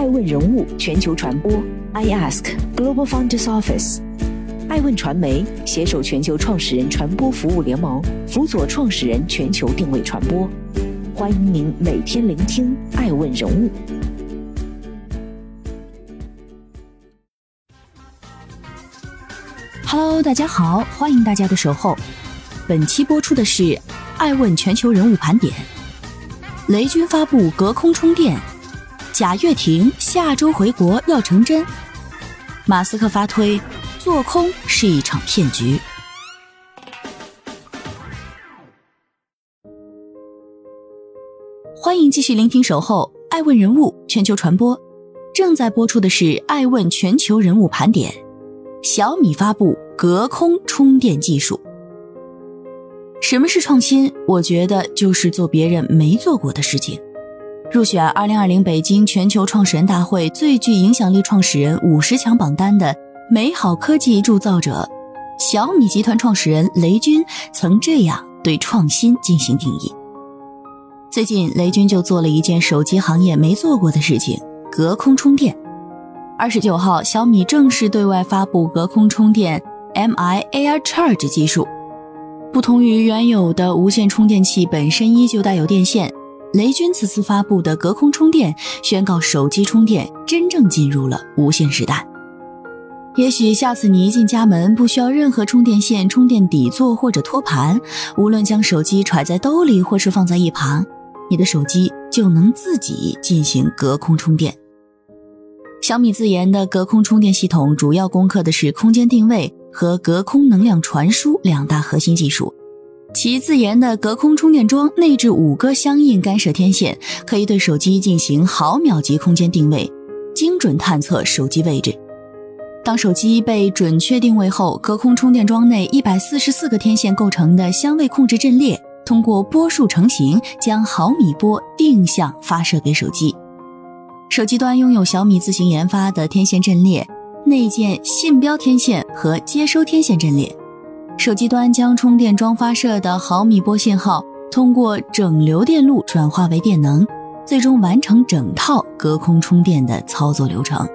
爱问人物全球传播，I Ask Global Founders Office，爱问传媒携手全球创始人传播服务联盟，辅佐创始人全球定位传播。欢迎您每天聆听爱问人物。Hello，大家好，欢迎大家的守候。本期播出的是爱问全球人物盘点。雷军发布隔空充电，贾跃亭下周回国要成真。马斯克发推，做空是一场骗局。欢迎继续聆听守候爱问人物全球传播，正在播出的是爱问全球人物盘点。小米发布隔空充电技术。什么是创新？我觉得就是做别人没做过的事情。入选二零二零北京全球创始人大会最具影响力创始人五十强榜单的美好科技铸造者小米集团创始人雷军，曾这样对创新进行定义。最近，雷军就做了一件手机行业没做过的事情——隔空充电。二十九号，小米正式对外发布隔空充电 Mi Air Charge 技术。不同于原有的无线充电器本身依旧带有电线，雷军此次发布的隔空充电宣告手机充电真正进入了无线时代。也许下次你一进家门，不需要任何充电线、充电底座或者托盘，无论将手机揣在兜里或是放在一旁，你的手机就能自己进行隔空充电。小米自研的隔空充电系统主要攻克的是空间定位。和隔空能量传输两大核心技术，其自研的隔空充电桩内置五个相应干涉天线，可以对手机进行毫秒级空间定位，精准探测手机位置。当手机被准确定位后，隔空充电桩内一百四十四个天线构成的相位控制阵列，通过波束成型，将毫米波定向发射给手机。手机端拥有小米自行研发的天线阵列。内建信标天线和接收天线阵列，手机端将充电桩发射的毫米波信号通过整流电路转化为电能，最终完成整套隔空充电的操作流程。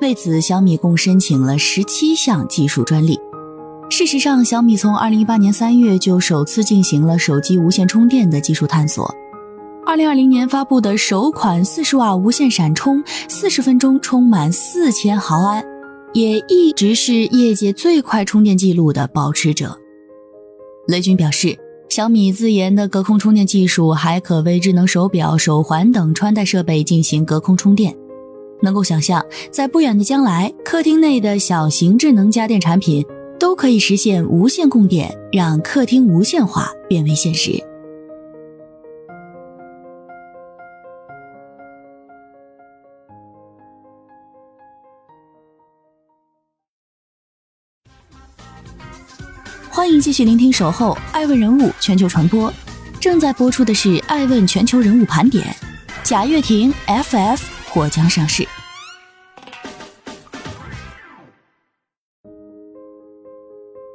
为此，小米共申请了十七项技术专利。事实上，小米从二零一八年三月就首次进行了手机无线充电的技术探索。二零二零年发布的首款四十瓦无线闪充，四十分钟充满四千毫安，也一直是业界最快充电记录的保持者。雷军表示，小米自研的隔空充电技术还可为智能手表、手环等穿戴设备进行隔空充电。能够想象，在不远的将来，客厅内的小型智能家电产品都可以实现无线供电，让客厅无线化变为现实。欢迎继续聆听《守候爱问人物全球传播》，正在播出的是《爱问全球人物盘点》。贾跃亭 FF 或将上市。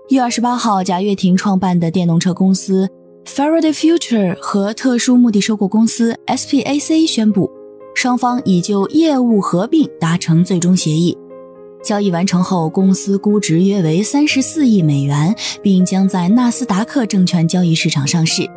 一月二十八号，贾跃亭创办的电动车公司 Faraday Future 和特殊目的收购公司 SPAC 宣布，双方已就业务合并达成最终协议。交易完成后，公司估值约为三十四亿美元，并将在纳斯达克证券交易市场上市。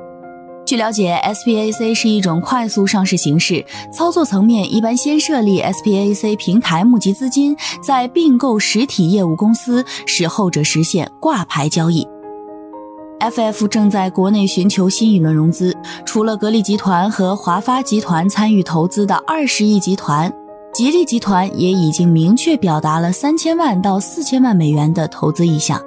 据了解，SPAC 是一种快速上市形式，操作层面一般先设立 SPAC 平台募集资金，再并购实体业务公司，使后者实现挂牌交易。FF 正在国内寻求新一轮融资，除了格力集团和华发集团参与投资的二十亿集团。吉利集团也已经明确表达了三千万到四千万美元的投资意向。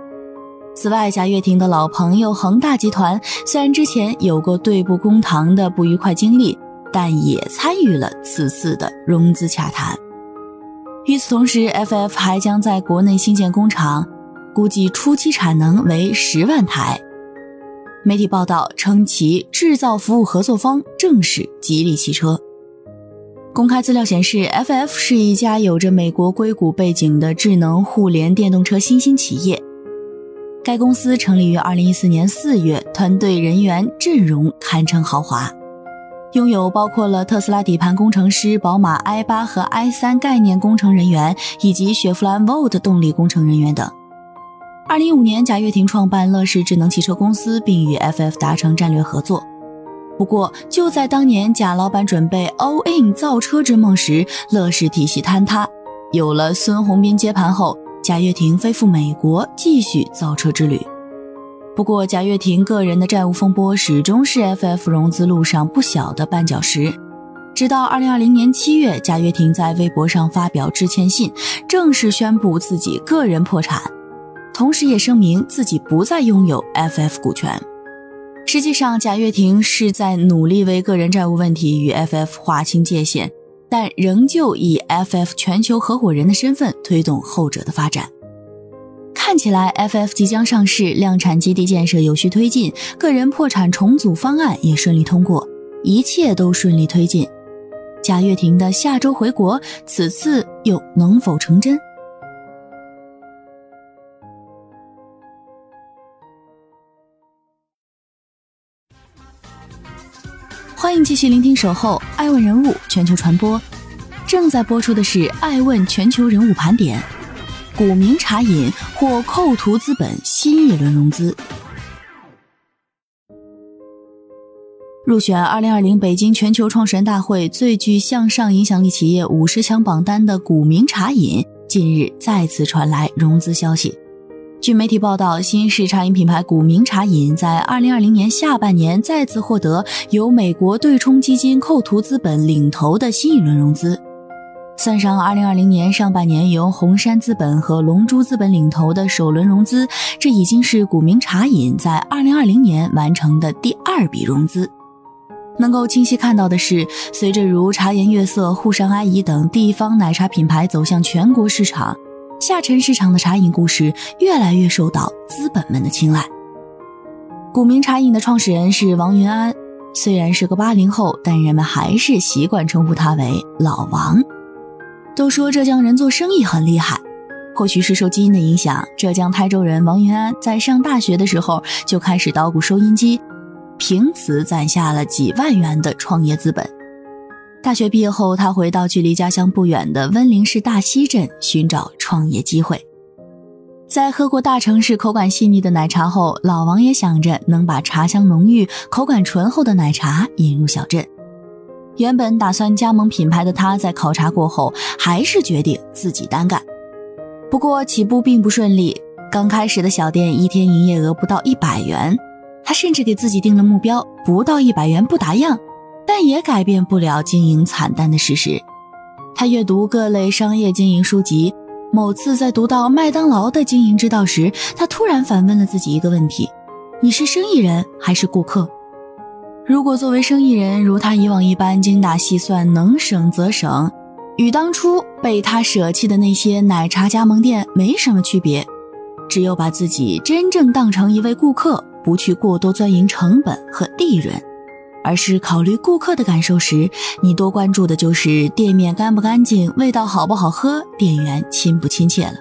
此外，贾跃亭的老朋友恒大集团虽然之前有过对簿公堂的不愉快经历，但也参与了此次的融资洽谈。与此同时，FF 还将在国内新建工厂，估计初期产能为十万台。媒体报道称，其制造服务合作方正是吉利汽车。公开资料显示，FF 是一家有着美国硅谷背景的智能互联电动车新兴企业。该公司成立于2014年4月，团队人员阵容堪称豪华。拥有包括了特斯拉底盘工程师、宝马 i 八和 i 三概念工程人员，以及雪佛兰 Volt 动力工程人员等。二零一五年，贾跃亭创办乐视智能汽车公司，并与 FF 达成战略合作。不过，就在当年贾老板准备 all in 造车之梦时，乐视体系坍塌，有了孙宏斌接盘后，贾跃亭飞赴美国继续造车之旅。不过，贾跃亭个人的债务风波始终是 FF 融资路上不小的绊脚石。直到二零二零年七月，贾跃亭在微博上发表致歉信，正式宣布自己个人破产，同时也声明自己不再拥有 FF 股权。实际上，贾跃亭是在努力为个人债务问题与 FF 划清界限，但仍旧以 FF 全球合伙人的身份推动后者的发展。看起来，FF 即将上市，量产基地建设有序推进，个人破产重组方案也顺利通过，一切都顺利推进。贾跃亭的下周回国，此次又能否成真？欢迎继续聆听《守候爱问人物全球传播》，正在播出的是《爱问全球人物盘点》。古茗茶饮或扣图资本新一轮融资，入选二零二零北京全球创始人大会最具向上影响力企业五十强榜单的古茗茶饮，近日再次传来融资消息。据媒体报道，新式茶饮品牌古茗茶饮在二零二零年下半年再次获得由美国对冲基金扣图资本领投的新一轮融资。算上2020年上半年由红杉资本和龙珠资本领投的首轮融资，这已经是古茗茶饮在2020年完成的第二笔融资。能够清晰看到的是，随着如茶颜悦色、沪上阿姨等地方奶茶品牌走向全国市场，下沉市场的茶饮故事越来越受到资本们的青睐。古茗茶饮的创始人是王云安，虽然是个八零后，但人们还是习惯称呼他为老王。都说浙江人做生意很厉害，或许是受基因的影响，浙江台州人王云安在上大学的时候就开始捣鼓收音机，凭此攒下了几万元的创业资本。大学毕业后，他回到距离家乡不远的温岭市大溪镇寻找创业机会。在喝过大城市口感细腻的奶茶后，老王也想着能把茶香浓郁、口感醇厚的奶茶引入小镇。原本打算加盟品牌的他，在考察过后，还是决定自己单干。不过起步并不顺利，刚开始的小店一天营业额不到一百元，他甚至给自己定了目标，不到一百元不打烊。但也改变不了经营惨淡的事实。他阅读各类商业经营书籍，某次在读到麦当劳的经营之道时，他突然反问了自己一个问题：你是生意人还是顾客？如果作为生意人，如他以往一般精打细算，能省则省，与当初被他舍弃的那些奶茶加盟店没什么区别。只有把自己真正当成一位顾客，不去过多钻营成本和利润，而是考虑顾客的感受时，你多关注的就是店面干不干净，味道好不好喝，店员亲不亲切了。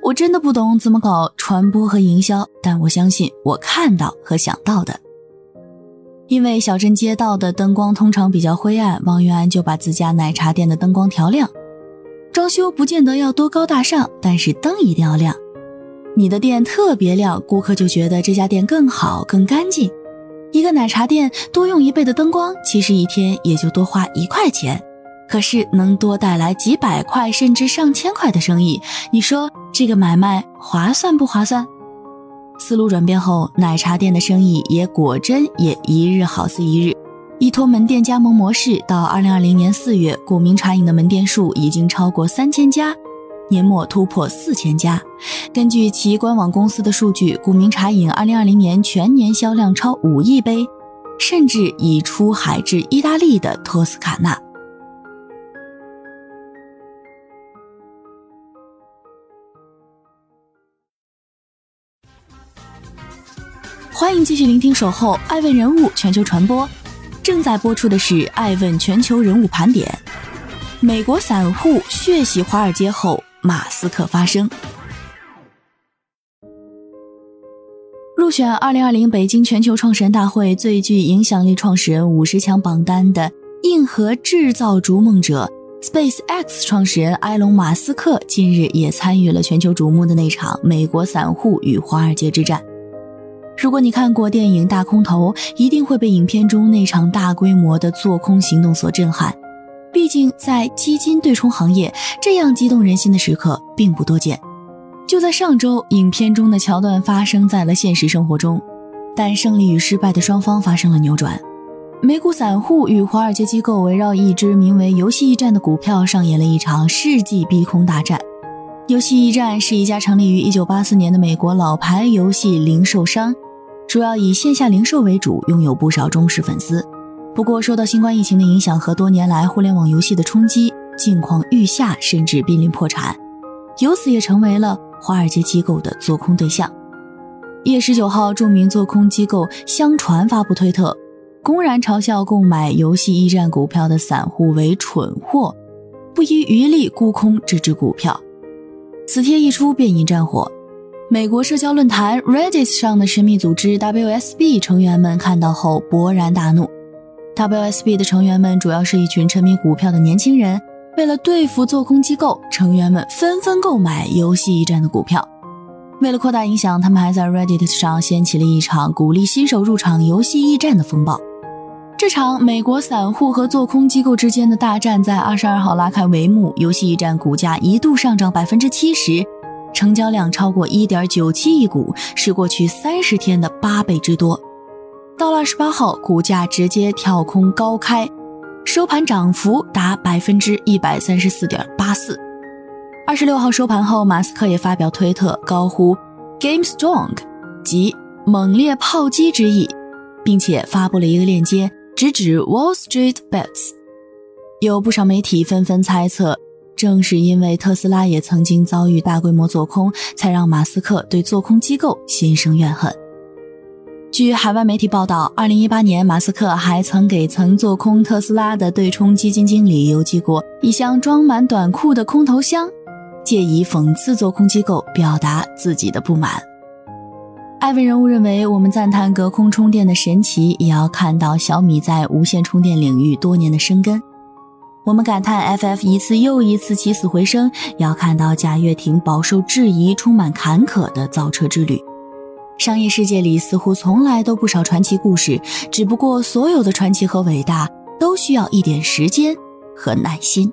我真的不懂怎么搞传播和营销，但我相信我看到和想到的。因为小镇街道的灯光通常比较灰暗，王云安就把自家奶茶店的灯光调亮。装修不见得要多高大上，但是灯一定要亮。你的店特别亮，顾客就觉得这家店更好、更干净。一个奶茶店多用一倍的灯光，其实一天也就多花一块钱，可是能多带来几百块甚至上千块的生意。你说这个买卖划算不划算？思路转变后，奶茶店的生意也果真也一日好似一日。依托门店加盟模式，到二零二零年四月，古茗茶饮的门店数已经超过三千家，年末突破四千家。根据其官网公司的数据，古茗茶饮二零二零年全年销量超五亿杯，甚至已出海至意大利的托斯卡纳。欢迎继续聆听《守候爱问人物全球传播》，正在播出的是《爱问全球人物盘点》。美国散户血洗华尔街后，马斯克发声。入选2020北京全球创始人大会最具影响力创始人五十强榜单的硬核制造逐梦者 SpaceX 创始人埃隆·马斯克，近日也参与了全球瞩目的那场美国散户与华尔街之战。如果你看过电影《大空头》，一定会被影片中那场大规模的做空行动所震撼。毕竟，在基金对冲行业，这样激动人心的时刻并不多见。就在上周，影片中的桥段发生在了现实生活中，但胜利与失败的双方发生了扭转。美股散户与华尔街机构围绕一只名为“游戏驿站”的股票上演了一场世纪逼空大战。游戏驿站是一家成立于1984年的美国老牌游戏零售商，主要以线下零售为主，拥有不少忠实粉丝。不过，受到新冠疫情的影响和多年来互联网游戏的冲击，境况愈下，甚至濒临破产，由此也成为了。华尔街机构的做空对象。一月十九号，著名做空机构相传发布推特，公然嘲笑购买游戏驿站股票的散户为蠢货，不遗余力沽空这只股票。此帖一出便引战火，美国社交论坛 Reddit 上的神秘组织 WSB 成员们看到后勃然大怒。WSB 的成员们主要是一群沉迷股票的年轻人。为了对付做空机构，成员们纷纷购买游戏驿站的股票。为了扩大影响，他们还在 Reddit 上掀起了一场鼓励新手入场游戏驿站的风暴。这场美国散户和做空机构之间的大战在二十二号拉开帷幕，游戏驿站股价一度上涨百分之七十，成交量超过一点九七亿股，是过去三十天的八倍之多。到了二十八号，股价直接跳空高开。收盘涨幅达百分之一百三十四点八四。二十六号收盘后，马斯克也发表推特，高呼 “Game Strong”，即猛烈炮击之意，并且发布了一个链接，直指 Wall Street Bets。有不少媒体纷纷猜测，正是因为特斯拉也曾经遭遇大规模做空，才让马斯克对做空机构心生怨恨。据海外媒体报道，二零一八年，马斯克还曾给曾做空特斯拉的对冲基金经理邮寄过一箱装满短裤的空投箱，借以讽刺做空机构，表达自己的不满。艾文人物认为，我们赞叹隔空充电的神奇，也要看到小米在无线充电领域多年的生根；我们感叹 FF 一次又一次起死回生，也要看到贾跃亭饱受质疑、充满坎坷的造车之旅。商业世界里似乎从来都不少传奇故事，只不过所有的传奇和伟大都需要一点时间和耐心。